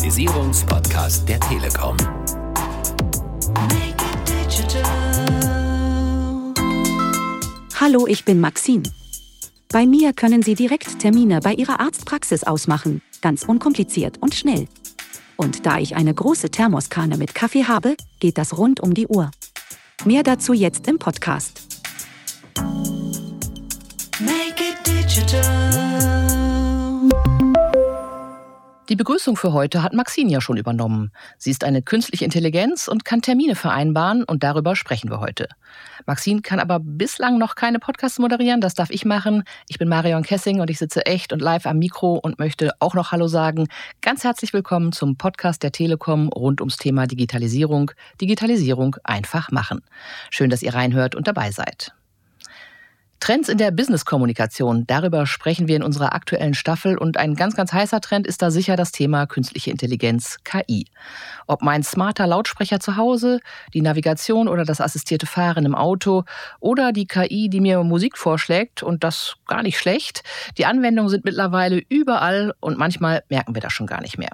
Digitalisierungspodcast der Telekom. Hallo, ich bin Maxine. Bei mir können Sie direkt Termine bei Ihrer Arztpraxis ausmachen, ganz unkompliziert und schnell. Und da ich eine große Thermoskanne mit Kaffee habe, geht das rund um die Uhr. Mehr dazu jetzt im Podcast. Die Begrüßung für heute hat Maxine ja schon übernommen. Sie ist eine künstliche Intelligenz und kann Termine vereinbaren und darüber sprechen wir heute. Maxine kann aber bislang noch keine Podcasts moderieren, das darf ich machen. Ich bin Marion Kessing und ich sitze echt und live am Mikro und möchte auch noch Hallo sagen. Ganz herzlich willkommen zum Podcast der Telekom rund ums Thema Digitalisierung. Digitalisierung einfach machen. Schön, dass ihr reinhört und dabei seid. Trends in der Business-Kommunikation, darüber sprechen wir in unserer aktuellen Staffel und ein ganz, ganz heißer Trend ist da sicher das Thema künstliche Intelligenz, KI. Ob mein smarter Lautsprecher zu Hause, die Navigation oder das assistierte Fahren im Auto oder die KI, die mir Musik vorschlägt und das gar nicht schlecht, die Anwendungen sind mittlerweile überall und manchmal merken wir das schon gar nicht mehr.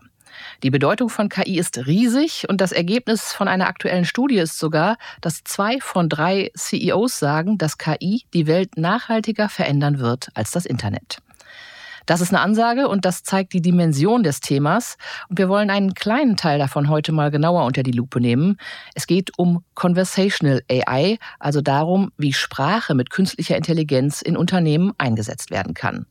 Die Bedeutung von KI ist riesig und das Ergebnis von einer aktuellen Studie ist sogar, dass zwei von drei CEOs sagen, dass KI die Welt nachhaltiger verändern wird als das Internet. Das ist eine Ansage und das zeigt die Dimension des Themas. Und wir wollen einen kleinen Teil davon heute mal genauer unter die Lupe nehmen. Es geht um Conversational AI, also darum, wie Sprache mit künstlicher Intelligenz in Unternehmen eingesetzt werden kann.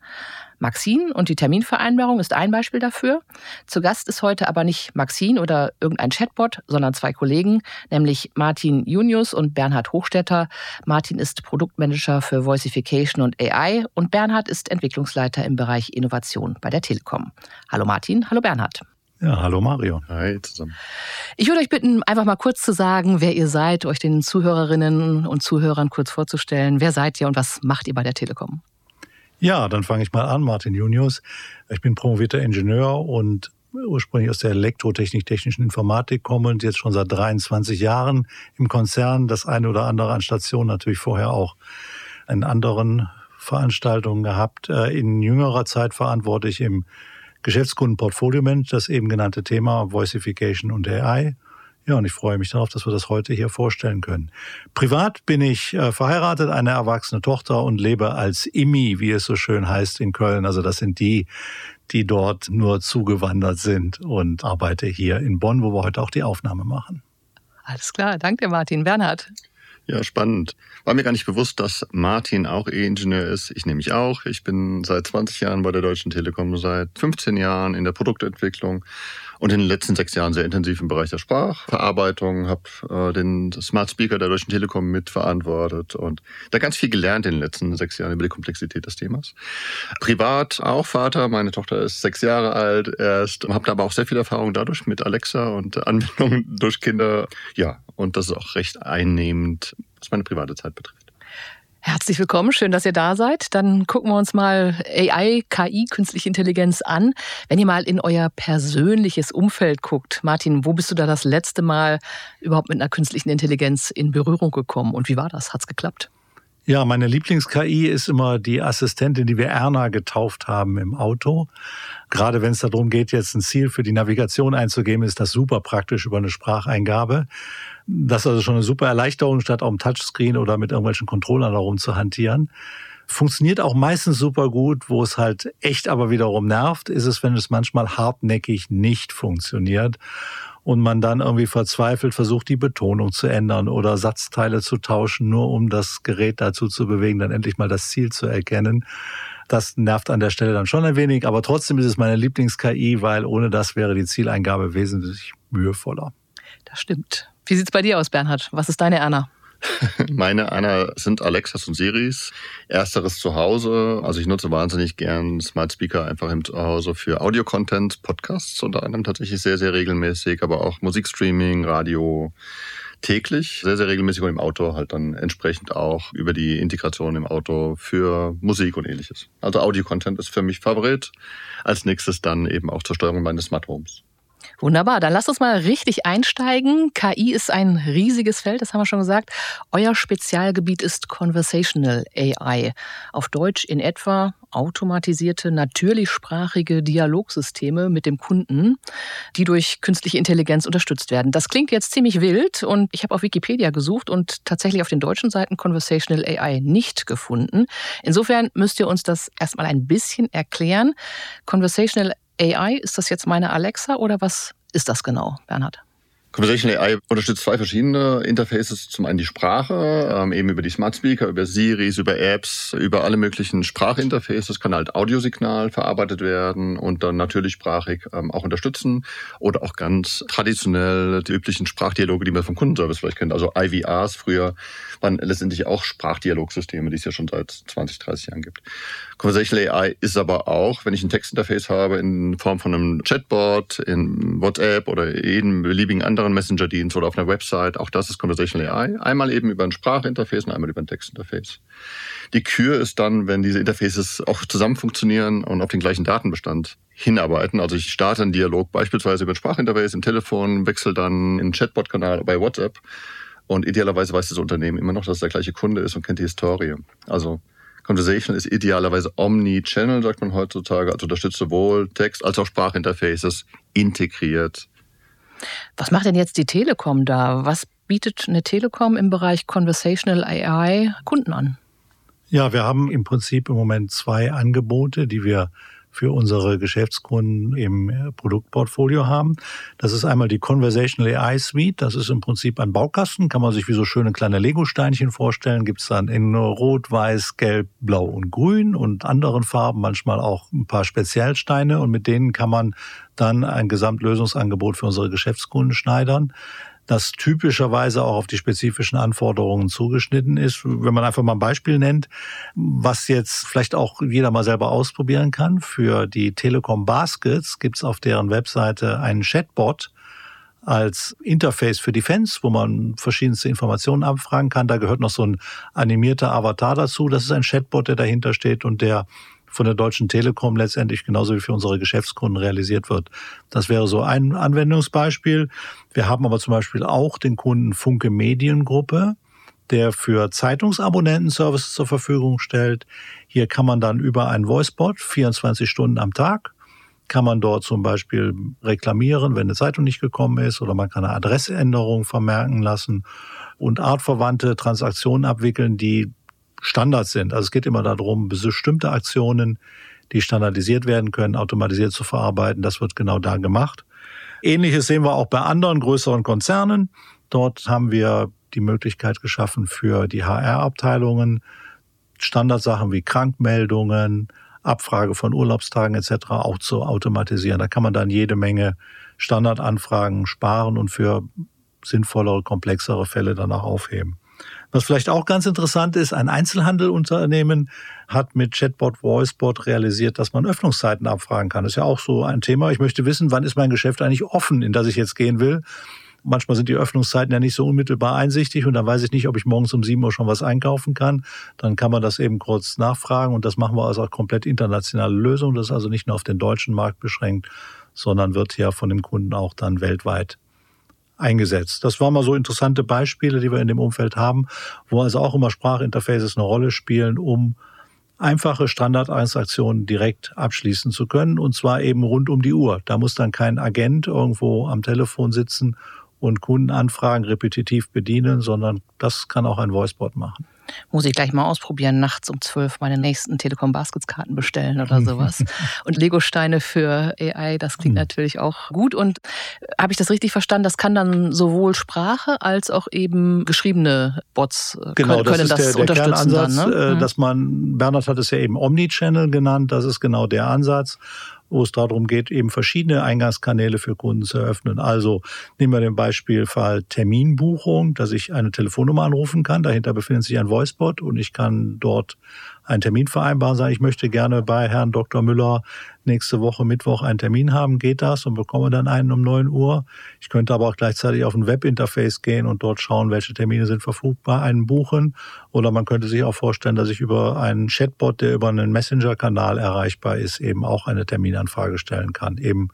Maxine und die Terminvereinbarung ist ein Beispiel dafür. Zu Gast ist heute aber nicht Maxine oder irgendein Chatbot, sondern zwei Kollegen, nämlich Martin Junius und Bernhard Hochstetter. Martin ist Produktmanager für Voicification und AI und Bernhard ist Entwicklungsleiter im Bereich Innovation bei der Telekom. Hallo Martin, hallo Bernhard. Ja, hallo Mario. Hi zusammen. Ich würde euch bitten, einfach mal kurz zu sagen, wer ihr seid, euch den Zuhörerinnen und Zuhörern kurz vorzustellen. Wer seid ihr und was macht ihr bei der Telekom? Ja, dann fange ich mal an, Martin Junius. Ich bin promovierter Ingenieur und ursprünglich aus der Elektrotechnik, technischen Informatik komme und jetzt schon seit 23 Jahren im Konzern. Das eine oder andere an Stationen natürlich vorher auch in anderen Veranstaltungen gehabt. Äh, in jüngerer Zeit verantworte ich im Geschäftskundenportfolio-Management das eben genannte Thema Voicification und AI. Ja, und ich freue mich darauf, dass wir das heute hier vorstellen können. Privat bin ich äh, verheiratet, eine erwachsene Tochter und lebe als Immi, wie es so schön heißt in Köln. Also das sind die, die dort nur zugewandert sind und arbeite hier in Bonn, wo wir heute auch die Aufnahme machen. Alles klar, danke Martin. Bernhard. Ja, spannend. War mir gar nicht bewusst, dass Martin auch E-Ingenieur ist. Ich nämlich auch. Ich bin seit 20 Jahren bei der Deutschen Telekom, seit 15 Jahren in der Produktentwicklung und in den letzten sechs Jahren sehr intensiv im Bereich der Sprachverarbeitung, habe äh, den Smart Speaker der Deutschen Telekom mitverantwortet und da ganz viel gelernt in den letzten sechs Jahren über die Komplexität des Themas. Privat auch Vater, meine Tochter ist sechs Jahre alt erst, habe da aber auch sehr viel Erfahrung dadurch mit Alexa und Anwendungen durch Kinder. Ja, und das ist auch recht einnehmend, was meine private Zeit betrifft. Herzlich willkommen, schön, dass ihr da seid. Dann gucken wir uns mal AI, KI, künstliche Intelligenz an. Wenn ihr mal in euer persönliches Umfeld guckt, Martin, wo bist du da das letzte Mal überhaupt mit einer künstlichen Intelligenz in Berührung gekommen und wie war das? Hat's geklappt? Ja, meine Lieblings-KI ist immer die Assistentin, die wir Erna getauft haben im Auto. Gerade wenn es darum geht, jetzt ein Ziel für die Navigation einzugeben, ist das super praktisch über eine Spracheingabe. Das ist also schon eine super Erleichterung, statt auf dem Touchscreen oder mit irgendwelchen Controllern darum zu hantieren. Funktioniert auch meistens super gut. Wo es halt echt aber wiederum nervt, ist es, wenn es manchmal hartnäckig nicht funktioniert und man dann irgendwie verzweifelt versucht, die Betonung zu ändern oder Satzteile zu tauschen, nur um das Gerät dazu zu bewegen, dann endlich mal das Ziel zu erkennen. Das nervt an der Stelle dann schon ein wenig, aber trotzdem ist es meine Lieblings-KI, weil ohne das wäre die Zieleingabe wesentlich mühevoller. Das stimmt. Wie sieht's bei dir aus, Bernhard? Was ist deine Erna? Meine Anna sind Alexas und Siris. Ersteres zu Hause. Also ich nutze wahnsinnig gern Smart Speaker einfach im Zuhause für Audio-Content, Podcasts unter anderem tatsächlich sehr, sehr regelmäßig, aber auch Musikstreaming, Radio täglich, sehr, sehr regelmäßig und im Auto halt dann entsprechend auch über die Integration im Auto für Musik und ähnliches. Also Audio-Content ist für mich Favorit. Als nächstes dann eben auch zur Steuerung meines Smart Homes. Wunderbar, dann lasst uns mal richtig einsteigen. KI ist ein riesiges Feld, das haben wir schon gesagt. Euer Spezialgebiet ist Conversational AI. Auf Deutsch in etwa automatisierte, natürlichsprachige Dialogsysteme mit dem Kunden, die durch künstliche Intelligenz unterstützt werden. Das klingt jetzt ziemlich wild und ich habe auf Wikipedia gesucht und tatsächlich auf den deutschen Seiten Conversational AI nicht gefunden. Insofern müsst ihr uns das erstmal ein bisschen erklären. Conversational AI, ist das jetzt meine Alexa oder was ist das genau, Bernhard? Conversational AI unterstützt zwei verschiedene Interfaces. Zum einen die Sprache, ähm, eben über die Smart Speaker, über Siris, über Apps, über alle möglichen Sprachinterfaces kann halt Audiosignal verarbeitet werden und dann natürlich sprachig ähm, auch unterstützen oder auch ganz traditionell die üblichen Sprachdialoge, die man vom Kundenservice vielleicht kennt. Also IVRs früher waren letztendlich auch Sprachdialogsysteme, die es ja schon seit 20, 30 Jahren gibt. Conversational AI ist aber auch, wenn ich ein Textinterface habe in Form von einem Chatbot, in WhatsApp oder jedem beliebigen anderen Messenger-Dienst oder auf einer Website, auch das ist Conversational AI. Einmal eben über ein Sprachinterface und einmal über ein Textinterface. Die Kür ist dann, wenn diese Interfaces auch zusammen funktionieren und auf den gleichen Datenbestand hinarbeiten. Also ich starte einen Dialog beispielsweise über ein Sprachinterface im Telefon, wechsle dann in einen Chatbot-Kanal bei WhatsApp und idealerweise weiß das Unternehmen immer noch, dass es der gleiche Kunde ist und kennt die Historie. Also Conversation ist idealerweise Omni-Channel, sagt man heutzutage, also unterstützt sowohl Text- als auch Sprachinterfaces integriert. Was macht denn jetzt die Telekom da? Was bietet eine Telekom im Bereich Conversational AI Kunden an? Ja, wir haben im Prinzip im Moment zwei Angebote, die wir für unsere Geschäftskunden im äh, Produktportfolio haben. Das ist einmal die Conversational AI Suite. Das ist im Prinzip ein Baukasten, kann man sich wie so schöne kleine Lego-Steinchen vorstellen. Gibt es dann in Rot, Weiß, Gelb, Blau und Grün und anderen Farben, manchmal auch ein paar Spezialsteine. Und mit denen kann man dann ein Gesamtlösungsangebot für unsere Geschäftskunden schneidern das typischerweise auch auf die spezifischen Anforderungen zugeschnitten ist. Wenn man einfach mal ein Beispiel nennt, was jetzt vielleicht auch jeder mal selber ausprobieren kann. Für die Telekom Baskets gibt es auf deren Webseite einen Chatbot, als Interface für die Fans, wo man verschiedenste Informationen abfragen kann. Da gehört noch so ein animierter Avatar dazu. Das ist ein Chatbot, der dahinter steht und der von der Deutschen Telekom letztendlich genauso wie für unsere Geschäftskunden realisiert wird. Das wäre so ein Anwendungsbeispiel. Wir haben aber zum Beispiel auch den Kunden Funke Mediengruppe, der für Zeitungsabonnenten Services zur Verfügung stellt. Hier kann man dann über einen Voicebot 24 Stunden am Tag kann man dort zum Beispiel reklamieren, wenn eine Zeitung nicht gekommen ist oder man kann eine Adressänderung vermerken lassen und artverwandte Transaktionen abwickeln, die Standards sind. Also es geht immer darum, bestimmte Aktionen, die standardisiert werden können, automatisiert zu verarbeiten. Das wird genau da gemacht. Ähnliches sehen wir auch bei anderen größeren Konzernen. Dort haben wir die Möglichkeit geschaffen für die HR-Abteilungen, Standardsachen wie Krankmeldungen, Abfrage von Urlaubstagen etc. auch zu automatisieren. Da kann man dann jede Menge Standardanfragen sparen und für sinnvollere, komplexere Fälle danach aufheben. Was vielleicht auch ganz interessant ist, ein Einzelhandelunternehmen hat mit Chatbot Voicebot realisiert, dass man Öffnungszeiten abfragen kann. Das ist ja auch so ein Thema. Ich möchte wissen, wann ist mein Geschäft eigentlich offen, in das ich jetzt gehen will. Manchmal sind die Öffnungszeiten ja nicht so unmittelbar einsichtig und dann weiß ich nicht, ob ich morgens um 7 Uhr schon was einkaufen kann. Dann kann man das eben kurz nachfragen und das machen wir also auch komplett internationale Lösung. Das ist also nicht nur auf den deutschen Markt beschränkt, sondern wird ja von dem Kunden auch dann weltweit eingesetzt. Das waren mal so interessante Beispiele, die wir in dem Umfeld haben, wo also auch immer Sprachinterfaces eine Rolle spielen, um einfache Standardtransaktionen direkt abschließen zu können und zwar eben rund um die Uhr. Da muss dann kein Agent irgendwo am Telefon sitzen und Kundenanfragen repetitiv bedienen, sondern das kann auch ein Voicebot machen. Muss ich gleich mal ausprobieren, nachts um zwölf meine nächsten Telekom Baskets Karten bestellen oder sowas. und Lego-Steine für AI, das klingt mhm. natürlich auch gut. Und äh, habe ich das richtig verstanden? Das kann dann sowohl Sprache als auch eben geschriebene Bots äh, genau, können, das, ist das der, der Kernansatz, dann, ne? Äh, mhm. dass man, Bernhard hat es ja eben Omnichannel genannt, das ist genau der Ansatz wo es darum geht, eben verschiedene Eingangskanäle für Kunden zu eröffnen. Also nehmen wir den Beispielfall Terminbuchung, dass ich eine Telefonnummer anrufen kann. Dahinter befindet sich ein Voicebot und ich kann dort einen Termin vereinbaren, sagen, ich möchte gerne bei Herrn Dr. Müller nächste Woche Mittwoch einen Termin haben, geht das und bekomme dann einen um 9 Uhr. Ich könnte aber auch gleichzeitig auf ein Webinterface gehen und dort schauen, welche Termine sind verfügbar, einen buchen. Oder man könnte sich auch vorstellen, dass ich über einen Chatbot, der über einen Messenger-Kanal erreichbar ist, eben auch eine Terminanfrage stellen kann. Eben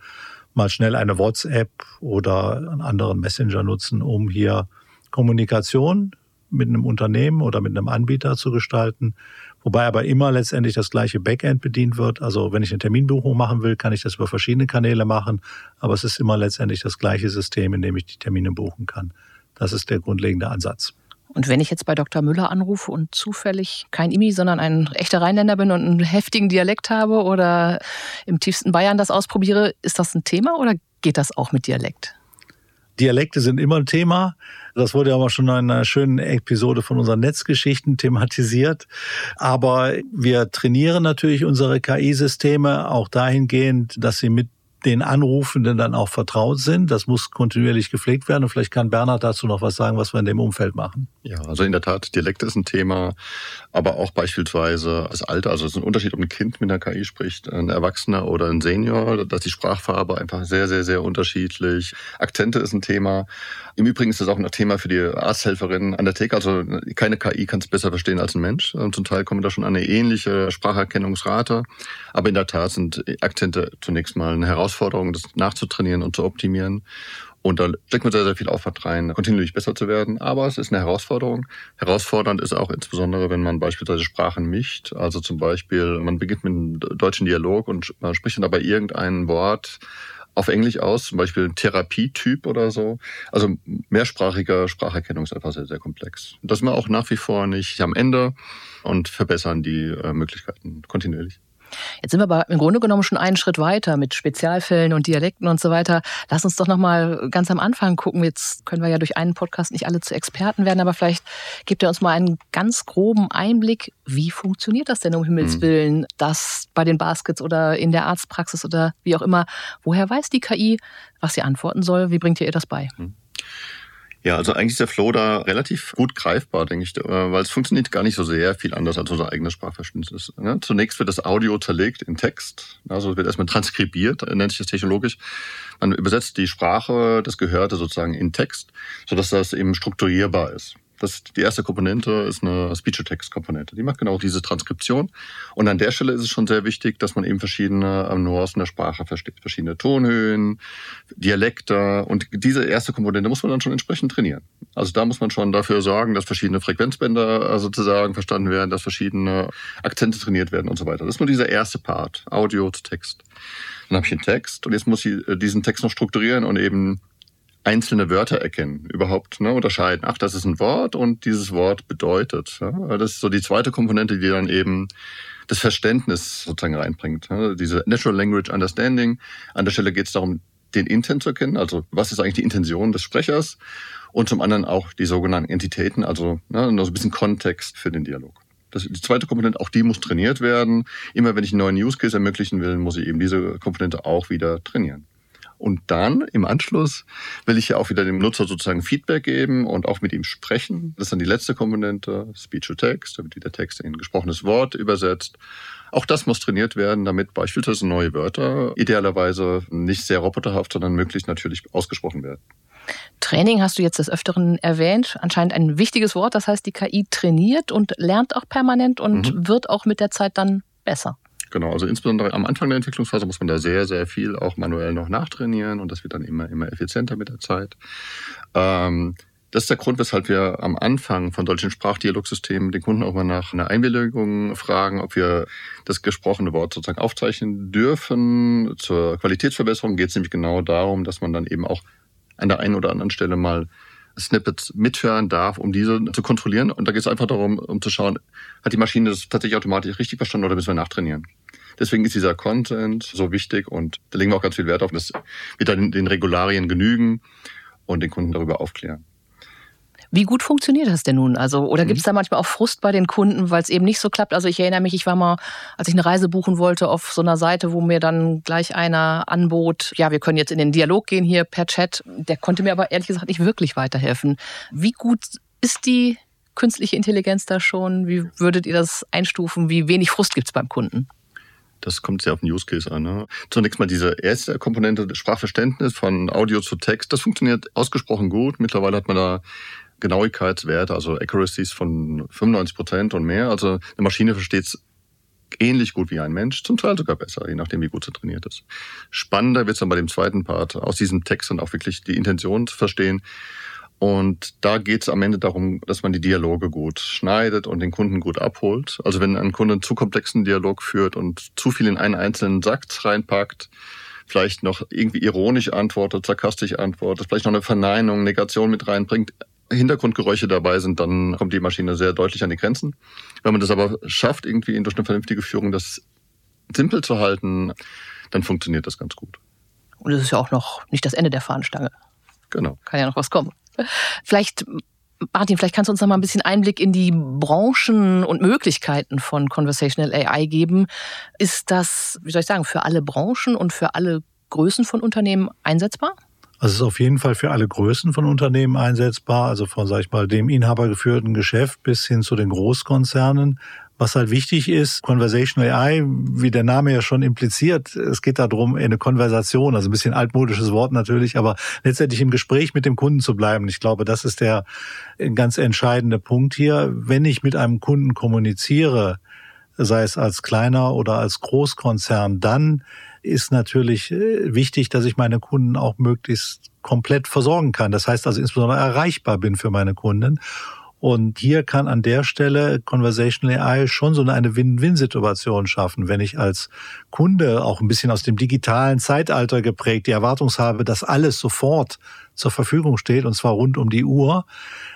mal schnell eine WhatsApp oder einen anderen Messenger nutzen, um hier Kommunikation mit einem Unternehmen oder mit einem Anbieter zu gestalten, wobei aber immer letztendlich das gleiche Backend bedient wird. Also wenn ich eine Terminbuchung machen will, kann ich das über verschiedene Kanäle machen, aber es ist immer letztendlich das gleiche System, in dem ich die Termine buchen kann. Das ist der grundlegende Ansatz. Und wenn ich jetzt bei Dr. Müller anrufe und zufällig kein Imi, sondern ein echter Rheinländer bin und einen heftigen Dialekt habe oder im tiefsten Bayern das ausprobiere, ist das ein Thema oder geht das auch mit Dialekt? Dialekte sind immer ein Thema. Das wurde ja auch schon in einer schönen Episode von unseren Netzgeschichten thematisiert. Aber wir trainieren natürlich unsere KI-Systeme auch dahingehend, dass sie mit den Anrufenden dann auch vertraut sind. Das muss kontinuierlich gepflegt werden. Und vielleicht kann Bernhard dazu noch was sagen, was wir in dem Umfeld machen. Ja, also in der Tat, Dialekt ist ein Thema, aber auch beispielsweise das Alter. Also es ist ein Unterschied, ob ein Kind mit einer KI spricht, ein Erwachsener oder ein Senior. Da ist die Sprachfarbe einfach sehr, sehr, sehr unterschiedlich. Akzente ist ein Thema. Im Übrigen ist das auch ein Thema für die Arzthelferin an der Theke. Also keine KI kann es besser verstehen als ein Mensch. Zum Teil kommen da schon eine ähnliche Spracherkennungsrate. Aber in der Tat sind Akzente zunächst mal eine Herausforderung, das nachzutrainieren und zu optimieren. Und da steckt man sehr, sehr viel Aufwand rein, kontinuierlich besser zu werden. Aber es ist eine Herausforderung. Herausfordernd ist auch insbesondere, wenn man beispielsweise Sprachen mischt. Also zum Beispiel, man beginnt mit einem deutschen Dialog und man spricht dann aber irgendein Wort auf Englisch aus, zum Beispiel Therapietyp oder so. Also mehrsprachiger Spracherkennung ist einfach sehr, sehr komplex. Das sind wir auch nach wie vor nicht am Ende und verbessern die äh, Möglichkeiten kontinuierlich. Jetzt sind wir aber im Grunde genommen schon einen Schritt weiter mit Spezialfällen und Dialekten und so weiter. Lass uns doch noch mal ganz am Anfang gucken. Jetzt können wir ja durch einen Podcast nicht alle zu Experten werden, aber vielleicht gibt er uns mal einen ganz groben Einblick. Wie funktioniert das denn um Himmels mhm. Willen, das bei den Baskets oder in der Arztpraxis oder wie auch immer? Woher weiß die KI, was sie antworten soll? Wie bringt ihr ihr das bei? Mhm. Ja, also eigentlich ist der Flow da relativ gut greifbar, denke ich, äh, weil es funktioniert gar nicht so sehr viel anders als unser eigenes Sprachverständnis. Ne? Zunächst wird das Audio zerlegt in Text, also wird erstmal transkribiert, nennt sich das technologisch. Man übersetzt die Sprache, das Gehörte sozusagen in Text, sodass das eben strukturierbar ist. Das, die erste Komponente ist eine Speech-to-Text-Komponente. Die macht genau diese Transkription. Und an der Stelle ist es schon sehr wichtig, dass man eben verschiedene ähm, Nuancen der Sprache versteht. Verschiedene Tonhöhen, Dialekte. Und diese erste Komponente muss man dann schon entsprechend trainieren. Also da muss man schon dafür sorgen, dass verschiedene Frequenzbänder äh, sozusagen verstanden werden, dass verschiedene Akzente trainiert werden und so weiter. Das ist nur dieser erste Part. Audio zu Text. Dann habe ich einen Text und jetzt muss ich äh, diesen Text noch strukturieren und eben einzelne Wörter erkennen, überhaupt ne, unterscheiden. Ach, das ist ein Wort und dieses Wort bedeutet. Ja? Das ist so die zweite Komponente, die dann eben das Verständnis sozusagen reinbringt. Ja? Diese Natural Language Understanding. An der Stelle geht es darum, den Intent zu erkennen, also was ist eigentlich die Intention des Sprechers und zum anderen auch die sogenannten Entitäten, also ne, noch so ein bisschen Kontext für den Dialog. Das, die zweite Komponente, auch die muss trainiert werden. Immer wenn ich einen neuen Use Case ermöglichen will, muss ich eben diese Komponente auch wieder trainieren. Und dann im Anschluss will ich ja auch wieder dem Nutzer sozusagen Feedback geben und auch mit ihm sprechen. Das ist dann die letzte Komponente, Speech to Text, da wird wieder Text in gesprochenes Wort übersetzt. Auch das muss trainiert werden, damit beispielsweise neue Wörter idealerweise nicht sehr roboterhaft, sondern möglichst natürlich ausgesprochen werden. Training hast du jetzt des Öfteren erwähnt. Anscheinend ein wichtiges Wort. Das heißt, die KI trainiert und lernt auch permanent und mhm. wird auch mit der Zeit dann besser. Genau, also insbesondere am Anfang der Entwicklungsphase muss man da sehr, sehr viel auch manuell noch nachtrainieren und das wird dann immer, immer effizienter mit der Zeit. Ähm, das ist der Grund, weshalb wir am Anfang von solchen Sprachdialogsystemen den Kunden auch mal nach einer Einwilligung fragen, ob wir das gesprochene Wort sozusagen aufzeichnen dürfen. Zur Qualitätsverbesserung geht es nämlich genau darum, dass man dann eben auch an der einen oder anderen Stelle mal Snippets mithören darf, um diese zu kontrollieren. Und da geht es einfach darum, um zu schauen, hat die Maschine das tatsächlich automatisch richtig verstanden oder müssen wir nachtrainieren? Deswegen ist dieser Content so wichtig und da legen wir auch ganz viel Wert auf, dass wir dann den Regularien genügen und den Kunden darüber aufklären. Wie gut funktioniert das denn nun? Also, oder gibt es mhm. da manchmal auch Frust bei den Kunden, weil es eben nicht so klappt? Also ich erinnere mich, ich war mal, als ich eine Reise buchen wollte, auf so einer Seite, wo mir dann gleich einer anbot, ja, wir können jetzt in den Dialog gehen hier per Chat. Der konnte mir aber ehrlich gesagt nicht wirklich weiterhelfen. Wie gut ist die künstliche Intelligenz da schon? Wie würdet ihr das einstufen? Wie wenig Frust gibt es beim Kunden? Das kommt sehr auf den Use Case an. Ne? Zunächst mal diese erste Komponente, Sprachverständnis von Audio zu Text, das funktioniert ausgesprochen gut. Mittlerweile hat man da Genauigkeitswerte, also Accuracies von 95 Prozent und mehr. Also eine Maschine versteht es ähnlich gut wie ein Mensch, zum Teil sogar besser, je nachdem, wie gut sie trainiert ist. Spannender wird es dann bei dem zweiten Part, aus diesem Text dann auch wirklich die Intention zu verstehen. Und da geht es am Ende darum, dass man die Dialoge gut schneidet und den Kunden gut abholt. Also wenn ein Kunde einen zu komplexen Dialog führt und zu viel in einen einzelnen Satz reinpackt, vielleicht noch irgendwie ironisch antwortet, sarkastisch antwortet, vielleicht noch eine Verneinung, Negation mit reinbringt, Hintergrundgeräusche dabei sind, dann kommt die Maschine sehr deutlich an die Grenzen. Wenn man das aber schafft, irgendwie durch eine vernünftige Führung das simpel zu halten, dann funktioniert das ganz gut. Und es ist ja auch noch nicht das Ende der Fahnenstange. Genau. Kann ja noch was kommen. Vielleicht, Martin, vielleicht kannst du uns noch mal ein bisschen Einblick in die Branchen und Möglichkeiten von Conversational AI geben. Ist das, wie soll ich sagen, für alle Branchen und für alle Größen von Unternehmen einsetzbar? Also es ist auf jeden Fall für alle Größen von Unternehmen einsetzbar, also von, sag ich mal, dem inhabergeführten Geschäft bis hin zu den Großkonzernen. Was halt wichtig ist, Conversational AI, wie der Name ja schon impliziert, es geht darum, eine Konversation, also ein bisschen altmodisches Wort natürlich, aber letztendlich im Gespräch mit dem Kunden zu bleiben. Ich glaube, das ist der ganz entscheidende Punkt hier. Wenn ich mit einem Kunden kommuniziere, sei es als kleiner oder als Großkonzern, dann ist natürlich äh, wichtig, dass ich meine Kunden auch möglichst komplett versorgen kann. Das heißt also insbesondere erreichbar bin für meine Kunden. Und hier kann an der Stelle Conversational AI schon so eine Win-Win-Situation schaffen, wenn ich als Kunde auch ein bisschen aus dem digitalen Zeitalter geprägt die Erwartung habe, dass alles sofort zur Verfügung steht und zwar rund um die Uhr,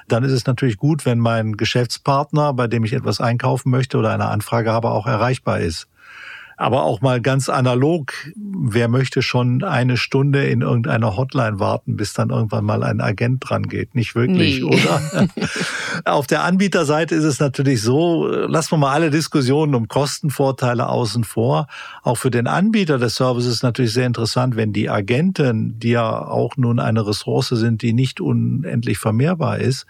dann ist es natürlich gut, wenn mein Geschäftspartner, bei dem ich etwas einkaufen möchte oder eine Anfrage habe, auch erreichbar ist. Aber auch mal ganz analog, wer möchte schon eine Stunde in irgendeiner Hotline warten, bis dann irgendwann mal ein Agent dran geht? Nicht wirklich, Nee. oder? Auf der Anbieterseite ist es natürlich so, lassen wir mal alle Diskussionen um Kostenvorteile außen vor. Auch für den Anbieter des Services ist es natürlich sehr interessant, wenn die Agenten, die ja auch nun eine Ressource sind, die nicht unendlich vermehrbar ist,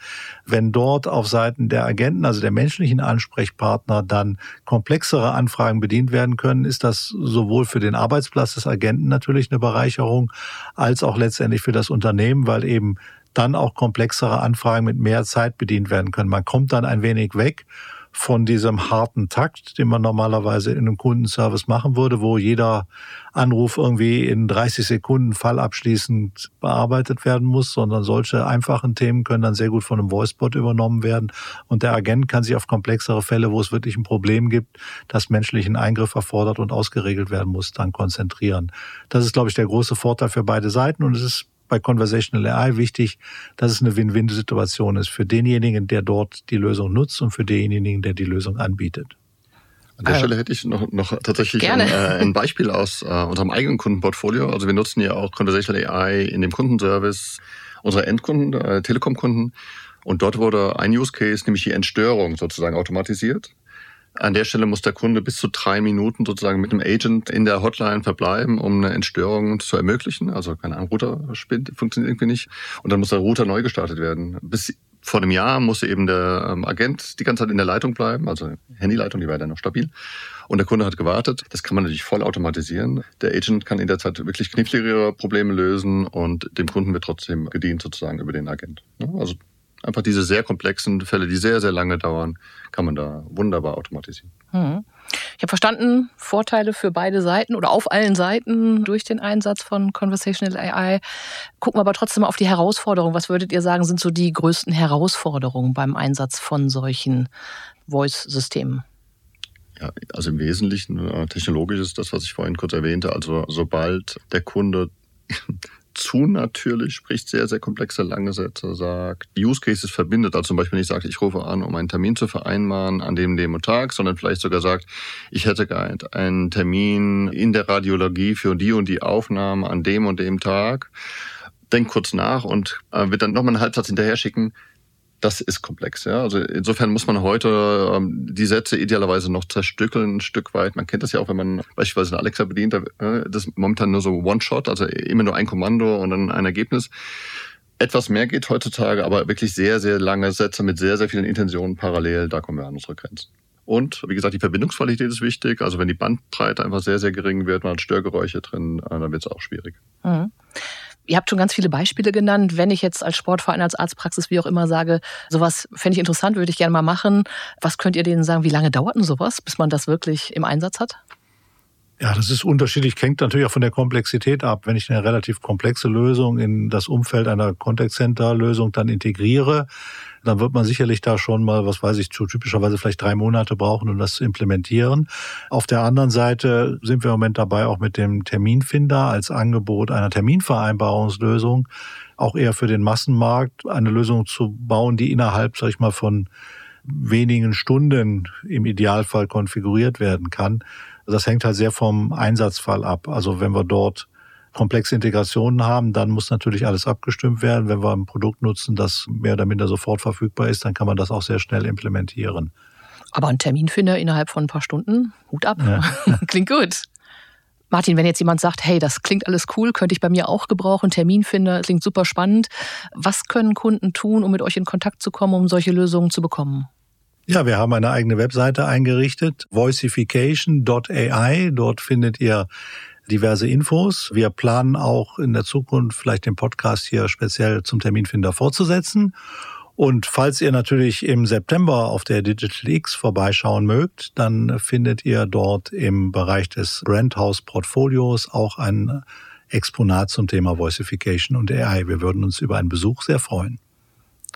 wenn dort auf Seiten der Agenten, also der menschlichen Ansprechpartner, dann komplexere Anfragen bedient werden können, ist das sowohl für den Arbeitsplatz des Agenten natürlich eine Bereicherung, als auch letztendlich für das Unternehmen, weil eben dann auch komplexere Anfragen mit mehr Zeit bedient werden können. Man kommt dann ein wenig weg von diesem harten Takt, den man normalerweise in einem Kundenservice machen würde, wo jeder Anruf irgendwie in 30 Sekunden fallabschließend bearbeitet werden muss, sondern solche einfachen Themen können dann sehr gut von einem Voicebot übernommen werden. Und der Agent kann sich auf komplexere Fälle, wo es wirklich ein Problem gibt, das menschlichen Eingriff erfordert und ausgeregelt werden muss, dann konzentrieren. Das ist, glaube ich, der große Vorteil für beide Seiten und es ist bei Conversational AI wichtig, dass es eine Win-Win-Situation ist für denjenigen, der dort die Lösung nutzt und für denjenigen, der die Lösung anbietet. An der Ah. Stelle hätte ich noch, noch tatsächlich Gerne. ein, äh, ein Beispiel aus äh, unserem eigenen Kundenportfolio. Also wir nutzen ja auch Conversational AI in dem Kundenservice unserer Endkunden, äh, Telekom-Kunden. Und dort wurde ein Use Case, nämlich die Entstörung sozusagen automatisiert. An der Stelle muss der Kunde bis zu drei Minuten sozusagen mit dem Agent in der Hotline verbleiben, um eine Entstörung zu ermöglichen. Also keine Ahnung, Router spinnt, funktioniert irgendwie nicht. Und dann muss der Router neu gestartet werden. Bis vor einem Jahr musste eben der ähm, Agent die ganze Zeit in der Leitung bleiben, also Handyleitung, die war dann noch stabil. Und der Kunde hat gewartet. Das kann man natürlich voll automatisieren. Der Agent kann in der Zeit wirklich kniffligere Probleme lösen und dem Kunden wird trotzdem gedient sozusagen über den Agent. Also einfach diese sehr komplexen Fälle, die sehr, sehr lange dauern, kann man da wunderbar automatisieren. Hm. Ich habe verstanden, Vorteile für beide Seiten oder auf allen Seiten durch den Einsatz von Conversational AI. Gucken wir aber trotzdem mal auf die Herausforderungen. Was würdet ihr sagen, sind so die größten Herausforderungen beim Einsatz von solchen Voice-Systemen? Ja, also im Wesentlichen äh, technologisch ist das, was ich vorhin kurz erwähnte. Also sobald der Kunde zu natürlich spricht, sehr, sehr komplexe lange Sätze sagt, Use Cases verbindet, also zum Beispiel nicht sagt, ich rufe an, um einen Termin zu vereinbaren an dem dem Tag, sondern vielleicht sogar sagt, ich hätte einen Termin in der Radiologie für die und die Aufnahme an dem und dem Tag. Denkt kurz nach und äh, wird dann nochmal einen Halbsatz hinterher schicken, das ist komplex. Ja? Also insofern muss man heute ähm, die Sätze idealerweise noch zerstückeln, ein Stück weit. Man kennt das ja auch, wenn man beispielsweise eine Alexa bedient, da, äh, das ist momentan nur so One-Shot, also immer nur ein Kommando und dann ein Ergebnis. Etwas mehr geht heutzutage, aber wirklich sehr, sehr lange Sätze mit sehr, sehr vielen Intentionen parallel, da kommen wir an unsere Grenzen. Und wie gesagt, die Verbindungsqualität ist wichtig. Also wenn die Bandbreite einfach sehr, sehr gering wird, man hat Störgeräusche drin, äh, dann wird es auch schwierig. Mhm. Ihr habt schon ganz viele Beispiele genannt. Wenn ich jetzt als Sportverein, als Arztpraxis, wie auch immer sage, sowas fände ich interessant, würde ich gerne mal machen. Was könnt ihr denen sagen? Wie lange dauert denn sowas, bis man das wirklich im Einsatz hat? Ja, das ist unterschiedlich, hängt natürlich auch von der Komplexität ab. Wenn ich eine relativ komplexe Lösung in das Umfeld einer Contact Center Lösung dann integriere, dann wird man sicherlich da schon mal, was weiß ich, typischerweise vielleicht drei Monate brauchen, um das zu implementieren. Auf der anderen Seite sind wir im Moment dabei, auch mit dem Terminfinder als Angebot einer Terminvereinbarungslösung auch eher für den Massenmarkt eine Lösung zu bauen, die innerhalb, sag ich mal, von wenigen Stunden im Idealfall konfiguriert werden kann. Das hängt halt sehr vom Einsatzfall ab. Also wenn wir dort komplexe Integrationen haben, dann muss natürlich alles abgestimmt werden. Wenn wir ein Produkt nutzen, das mehr oder minder sofort verfügbar ist, dann kann man das auch sehr schnell implementieren. Aber ein Terminfinder innerhalb von ein paar Stunden, Hut ab. Ja. klingt gut. Martin, wenn jetzt jemand sagt, hey, das klingt alles cool, könnte ich bei mir auch gebrauchen, Terminfinder, klingt super spannend. Was können Kunden tun, um mit euch in Kontakt zu kommen, um solche Lösungen zu bekommen? Ja, wir haben eine eigene Webseite eingerichtet, voicification.ai. Dort findet ihr diverse Infos. Wir planen auch in der Zukunft vielleicht den Podcast hier speziell zum Terminfinder fortzusetzen. Und falls ihr natürlich im September auf der Digital X vorbeischauen mögt, dann findet ihr dort im Bereich des Brandhouse Portfolios auch ein Exponat zum Thema Voicification und AI. Wir würden uns über einen Besuch sehr freuen.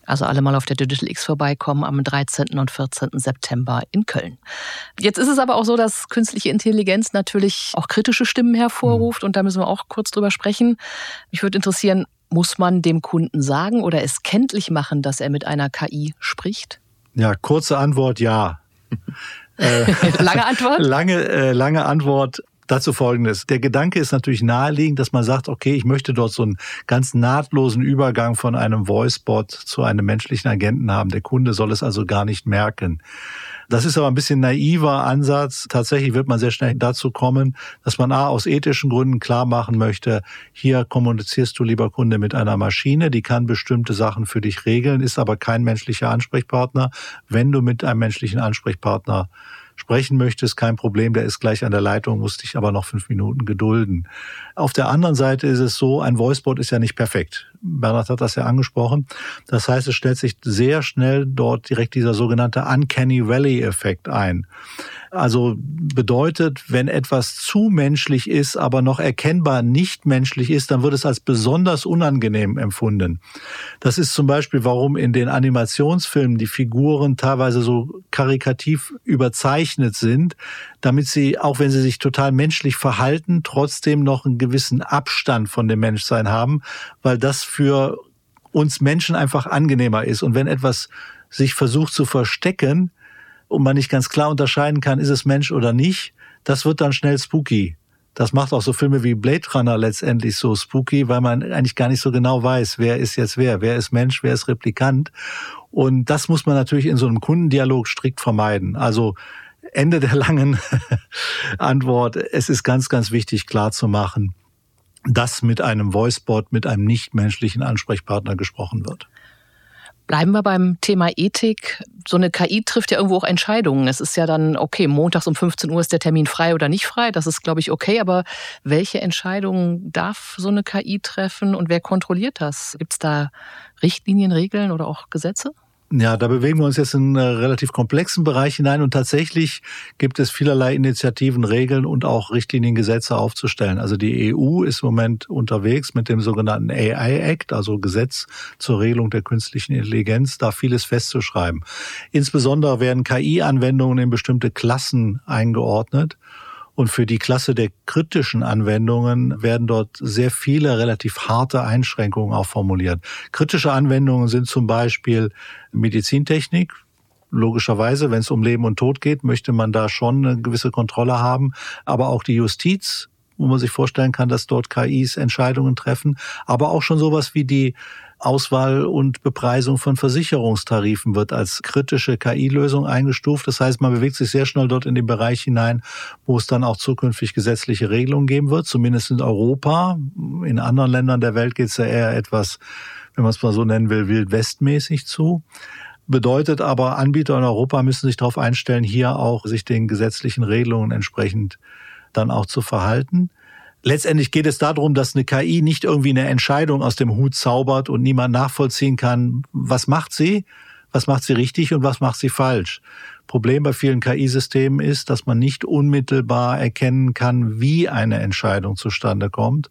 Also alle mal auf der Digital X vorbeikommen am 13. und 14. September in Köln. Jetzt ist es aber auch so, dass künstliche Intelligenz natürlich auch kritische Stimmen hervorruft mhm. und da müssen wir auch kurz drüber sprechen. Mich würde interessieren, muss man dem Kunden sagen oder es kenntlich machen, dass er mit einer KI spricht? Ja, kurze Antwort ja. lange Antwort? Lange, äh, lange Antwort. Dazu folgendes. Der Gedanke ist natürlich naheliegend, dass man sagt, okay, ich möchte dort so einen ganz nahtlosen Übergang von einem Voicebot zu einem menschlichen Agenten haben. Der Kunde soll es also gar nicht merken. Das ist aber ein bisschen naiver Ansatz. Tatsächlich wird man sehr schnell dazu kommen, dass man A, aus ethischen Gründen klar machen möchte, hier kommunizierst du, lieber Kunde, mit einer Maschine, die kann bestimmte Sachen für dich regeln, ist aber kein menschlicher Ansprechpartner. Wenn du mit einem menschlichen Ansprechpartner sprechen möchtest, kein Problem, der ist gleich an der Leitung, musst dich aber noch fünf Minuten gedulden. Auf der anderen Seite ist es so, ein Voicebot ist ja nicht perfekt. Bernhard hat das ja angesprochen. Das heißt, es stellt sich sehr schnell dort direkt dieser sogenannte Uncanny Valley-Effekt ein. Also bedeutet, wenn etwas zu menschlich ist, aber noch erkennbar nicht menschlich ist, dann wird es als besonders unangenehm empfunden. Das ist zum Beispiel, warum in den Animationsfilmen die Figuren teilweise so karikativ überzeichnet sind, damit sie, auch wenn sie sich total menschlich verhalten, trotzdem noch einen gewissen Abstand von dem Menschsein haben, weil das für uns Menschen einfach angenehmer ist. Und wenn etwas sich versucht zu verstecken, und man nicht ganz klar unterscheiden kann, ist es Mensch oder nicht, das wird dann schnell spooky. Das macht auch so Filme wie Blade Runner letztendlich so spooky, weil man eigentlich gar nicht so genau weiß, wer ist jetzt wer, wer ist Mensch, wer ist Replikant. Und das muss man natürlich in so einem Kundendialog strikt vermeiden. Also Ende der langen Antwort. Es ist ganz, ganz wichtig klar zu machen, dass mit einem Voicebot, mit einem nichtmenschlichen Ansprechpartner gesprochen wird. Bleiben wir beim Thema Ethik. So eine KI trifft ja irgendwo auch Entscheidungen. Es ist ja dann, okay, montags um 15 Uhr ist der Termin frei oder nicht frei. Das ist, glaube ich, okay. Aber welche Entscheidungen darf so eine KI treffen und wer kontrolliert das? Gibt es da Richtlinien, Regeln oder auch Gesetze? Ja, da bewegen wir uns jetzt in einen relativ komplexen Bereich hinein und tatsächlich gibt es vielerlei Initiativen, Regeln und auch Richtlinien, Gesetze aufzustellen. Also die EU ist im Moment unterwegs mit dem sogenannten AI Act, also Gesetz zur Regelung der künstlichen Intelligenz, da vieles festzuschreiben. Insbesondere werden KI-Anwendungen in bestimmte Klassen eingeordnet. Und für die Klasse der kritischen Anwendungen werden dort sehr viele relativ harte Einschränkungen auch formuliert. Kritische Anwendungen sind zum Beispiel Medizintechnik, logischerweise, wenn es um Leben und Tod geht, möchte man da schon eine gewisse Kontrolle haben. Aber auch die Justiz, wo man sich vorstellen kann, dass dort KIs Entscheidungen treffen. Aber auch schon sowas wie die Auswahl und Bepreisung von Versicherungstarifen wird als kritische KI-Lösung eingestuft. Das heißt, man bewegt sich sehr schnell dort in den Bereich hinein, wo es dann auch zukünftig gesetzliche Regelungen geben wird, zumindest in Europa. In anderen Ländern der Welt geht es ja eher etwas, wenn man es mal so nennen will, wildwestmäßig zu. Bedeutet aber, Anbieter in Europa müssen sich darauf einstellen, hier auch sich den gesetzlichen Regelungen entsprechend dann auch zu verhalten. Letztendlich geht es darum, dass eine KI nicht irgendwie eine Entscheidung aus dem Hut zaubert und niemand nachvollziehen kann, was macht sie, was macht sie richtig und was macht sie falsch. Problem bei vielen KI-Systemen ist, dass man nicht unmittelbar erkennen kann, wie eine Entscheidung zustande kommt.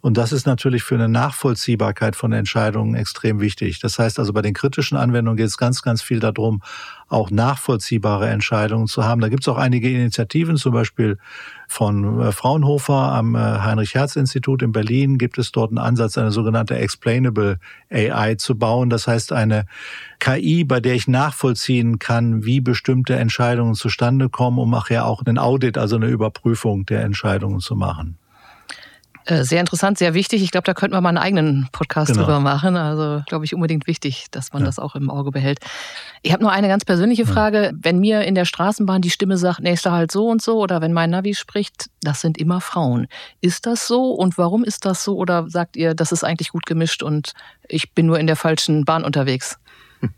Und das ist natürlich für eine Nachvollziehbarkeit von Entscheidungen extrem wichtig. Das heißt also, bei den kritischen Anwendungen geht es ganz, ganz viel darum, auch nachvollziehbare Entscheidungen zu haben. Da gibt es auch einige Initiativen, zum Beispiel von äh, Fraunhofer am äh, Heinrich-Herz-Institut in Berlin gibt es dort einen Ansatz, eine sogenannte Explainable AI zu bauen. Das heißt, eine KI, bei der ich nachvollziehen kann, wie bestimmte Entscheidungen zustande kommen, um nachher auch einen Audit, also eine Überprüfung der Entscheidungen zu machen. Äh, sehr interessant, sehr wichtig. Ich glaube, da könnten wir mal einen eigenen Podcast genau. drüber machen. Also, glaube ich, unbedingt wichtig, dass man ja. das auch im Auge behält. Ich habe nur eine ganz persönliche Frage. Ja. Wenn mir in der Straßenbahn die Stimme sagt, nächster halt so und so, oder wenn mein Navi spricht, das sind immer Frauen. Ist das so und warum ist das so? Oder sagt ihr, das ist eigentlich gut gemischt und ich bin nur in der falschen Bahn unterwegs?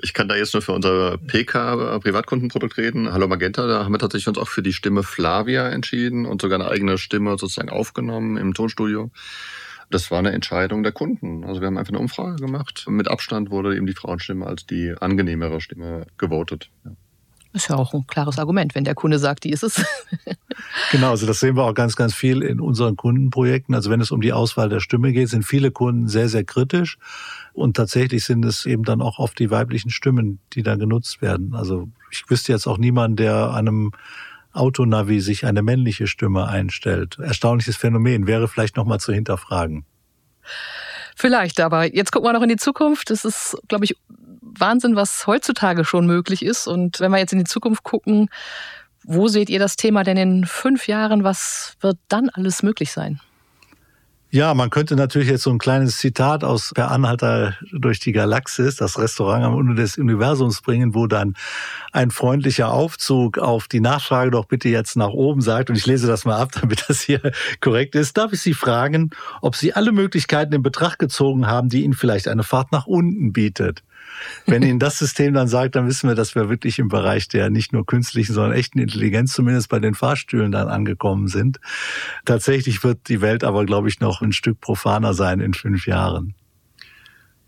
Ich kann da jetzt nur für unser PK Privatkundenprodukt reden. Hallo Magenta, da haben wir tatsächlich uns auch für die Stimme Flavia entschieden und sogar eine eigene Stimme sozusagen aufgenommen im Tonstudio. Das war eine Entscheidung der Kunden. Also wir haben einfach eine Umfrage gemacht. Mit Abstand wurde eben die Frauenstimme als die angenehmere Stimme gewotet. Ja. Ist ja auch ein klares Argument, wenn der Kunde sagt, die ist es. genau, also das sehen wir auch ganz, ganz viel in unseren Kundenprojekten. Also wenn es um die Auswahl der Stimme geht, sind viele Kunden sehr, sehr kritisch. Und tatsächlich sind es eben dann auch oft die weiblichen Stimmen, die da genutzt werden. Also ich wüsste jetzt auch niemanden, der einem Autonavi sich eine männliche Stimme einstellt. Erstaunliches Phänomen, wäre vielleicht nochmal zu hinterfragen. Vielleicht, aber jetzt gucken wir noch in die Zukunft. Es ist, glaube ich, Wahnsinn, was heutzutage schon möglich ist. Und wenn wir jetzt in die Zukunft gucken, wo seht ihr das Thema denn in fünf Jahren? Was wird dann alles möglich sein? Ja, man könnte natürlich jetzt so ein kleines Zitat aus Per Anhalter durch die Galaxis, das Restaurant am Ende des Universums bringen, wo dann ein freundlicher Aufzug auf die Nachfrage doch bitte jetzt nach oben sagt. Und ich lese das mal ab, damit das hier korrekt ist. Darf ich Sie fragen, ob Sie alle Möglichkeiten in Betracht gezogen haben, die Ihnen vielleicht eine Fahrt nach unten bietet? Wenn Ihnen das System dann sagt, dann wissen wir, dass wir wirklich im Bereich der nicht nur künstlichen, sondern echten Intelligenz zumindest bei den Fahrstühlen dann angekommen sind. Tatsächlich wird die Welt aber, glaube ich, noch ein Stück profaner sein in fünf Jahren.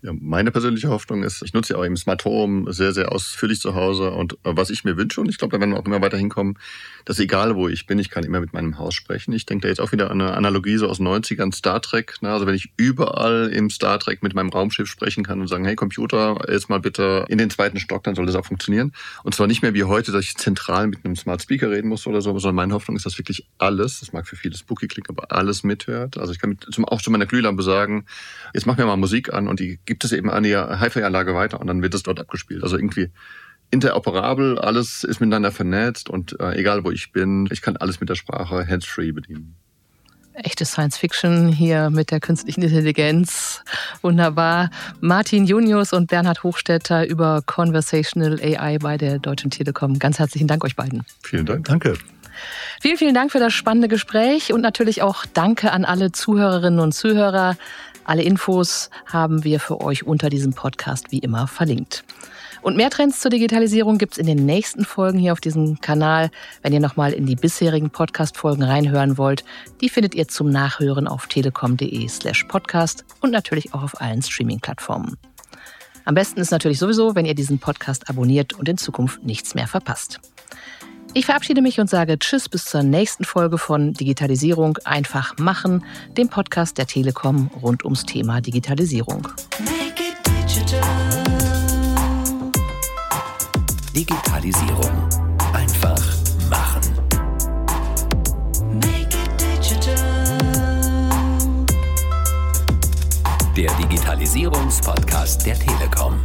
Ja, meine persönliche Hoffnung ist, ich nutze ja auch eben Smart Home sehr, sehr ausführlich zu Hause und äh, was ich mir wünsche, und ich glaube, da werden wir auch immer weiter hinkommen, dass egal wo ich bin, ich kann immer mit meinem Haus sprechen. Ich denke da jetzt auch wieder an eine Analogie so aus den 90ern Star Trek. Ne? Also wenn ich überall im Star Trek mit meinem Raumschiff sprechen kann und sagen, hey Computer, jetzt mal bitte in den zweiten Stock, dann soll das auch funktionieren. Und zwar nicht mehr wie heute, dass ich zentral mit einem Smart Speaker reden muss oder so, sondern meine Hoffnung ist, dass wirklich alles, das mag für viele spooky klingen, aber alles mithört. Also ich kann mit, auch zu meiner Glühlampe sagen, jetzt mach mir mal Musik an und die gibt es eben an die Hi-Fi-Anlage weiter und dann wird es dort abgespielt. Also irgendwie interoperabel, alles ist miteinander vernetzt und äh, egal wo ich bin, ich kann alles mit der Sprache hands-free bedienen. Echte Science Fiction hier mit der künstlichen Intelligenz. Wunderbar. Martin Junius und Bernhard Hochstetter über Conversational AI bei der Deutschen Telekom. Ganz herzlichen Dank euch beiden. Vielen Dank. Danke. Vielen, vielen Dank für das spannende Gespräch und natürlich auch Danke an alle Zuhörerinnen und Zuhörer. Alle Infos haben wir für euch unter diesem Podcast wie immer verlinkt. Und mehr Trends zur Digitalisierung gibt es in den nächsten Folgen hier auf diesem Kanal. Wenn ihr nochmal in die bisherigen Podcast-Folgen reinhören wollt, die findet ihr zum Nachhören auf telekom.de slash podcast und natürlich auch auf allen Streaming-Plattformen. Am besten ist natürlich sowieso, wenn ihr diesen Podcast abonniert und in Zukunft nichts mehr verpasst. Ich verabschiede mich und sage Tschüss bis zur nächsten Folge von Digitalisierung einfach machen, dem Podcast der Telekom rund ums Thema Digitalisierung. Digitalisierung einfach machen. Der Digitalisierungspodcast der Telekom.